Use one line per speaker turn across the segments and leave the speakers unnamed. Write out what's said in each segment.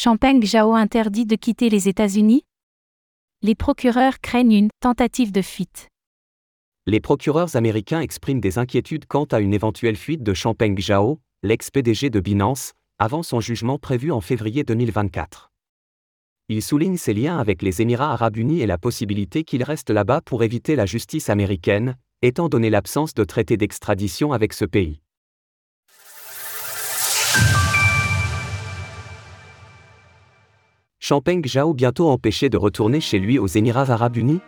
Champagne Zhao interdit de quitter les États-Unis? Les procureurs craignent une tentative de fuite.
Les procureurs américains expriment des inquiétudes quant à une éventuelle fuite de Champagne Zhao, l'ex-PDG de Binance, avant son jugement prévu en février 2024. Ils soulignent ses liens avec les Émirats arabes unis et la possibilité qu'il reste là-bas pour éviter la justice américaine, étant donné l'absence de traité d'extradition avec ce pays. Champagne Zhao bientôt empêché de retourner chez lui aux Émirats arabes unis?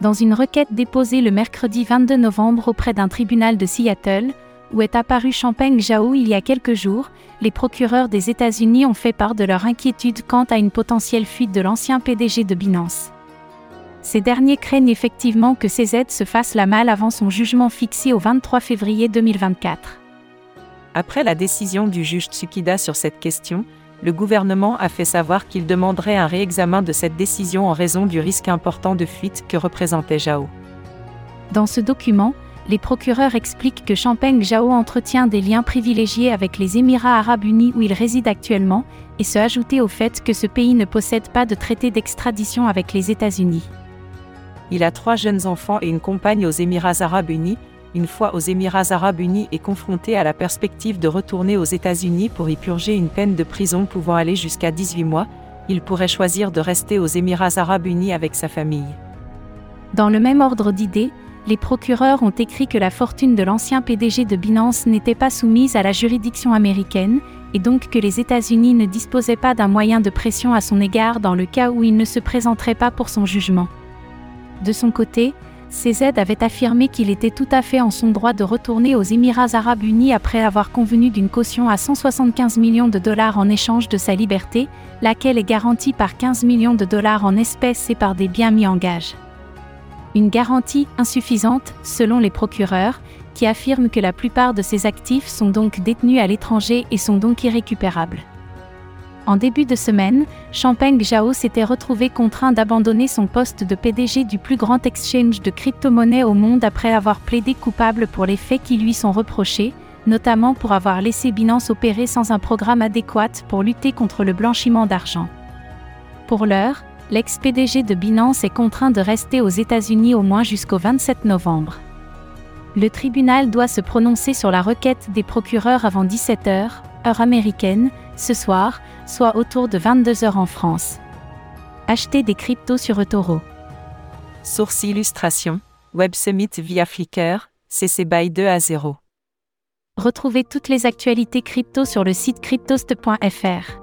Dans une requête déposée le mercredi 22 novembre auprès d'un tribunal de Seattle, où est apparu Champagne Zhao il y a quelques jours, les procureurs des États-Unis ont fait part de leur inquiétude quant à une potentielle fuite de l'ancien PDG de Binance. Ces derniers craignent effectivement que CZ se fasse la malle avant son jugement fixé au 23 février 2024.
Après la décision du juge Tsukida sur cette question, le gouvernement a fait savoir qu'il demanderait un réexamen de cette décision en raison du risque important de fuite que représentait Zhao.
Dans ce document, les procureurs expliquent que Champagne Zhao entretient des liens privilégiés avec les Émirats arabes unis où il réside actuellement, et se ajouter au fait que ce pays ne possède pas de traité d'extradition avec les États-Unis.
Il a trois jeunes enfants et une compagne aux Émirats arabes unis, une fois aux Émirats arabes unis et confronté à la perspective de retourner aux États-Unis pour y purger une peine de prison pouvant aller jusqu'à 18 mois, il pourrait choisir de rester aux Émirats arabes unis avec sa famille.
Dans le même ordre d'idées, les procureurs ont écrit que la fortune de l'ancien PDG de Binance n'était pas soumise à la juridiction américaine, et donc que les États-Unis ne disposaient pas d'un moyen de pression à son égard dans le cas où il ne se présenterait pas pour son jugement. De son côté, CZ avait affirmé qu'il était tout à fait en son droit de retourner aux Émirats arabes unis après avoir convenu d'une caution à 175 millions de dollars en échange de sa liberté, laquelle est garantie par 15 millions de dollars en espèces et par des biens mis en gage. Une garantie insuffisante, selon les procureurs, qui affirment que la plupart de ces actifs sont donc détenus à l'étranger et sont donc irrécupérables. En début de semaine, Champagne Zhao s'était retrouvé contraint d'abandonner son poste de PDG du plus grand exchange de crypto-monnaies au monde après avoir plaidé coupable pour les faits qui lui sont reprochés, notamment pour avoir laissé Binance opérer sans un programme adéquat pour lutter contre le blanchiment d'argent. Pour l'heure, l'ex-PDG de Binance est contraint de rester aux États-Unis au moins jusqu'au 27 novembre. Le tribunal doit se prononcer sur la requête des procureurs avant 17 h heure américaine, ce soir, soit autour de 22 h en France. Achetez des cryptos sur eToro.
Source illustration Web Summit via Flickr, CC BY 2 à 0.
Retrouvez toutes les actualités crypto sur le site cryptost.fr.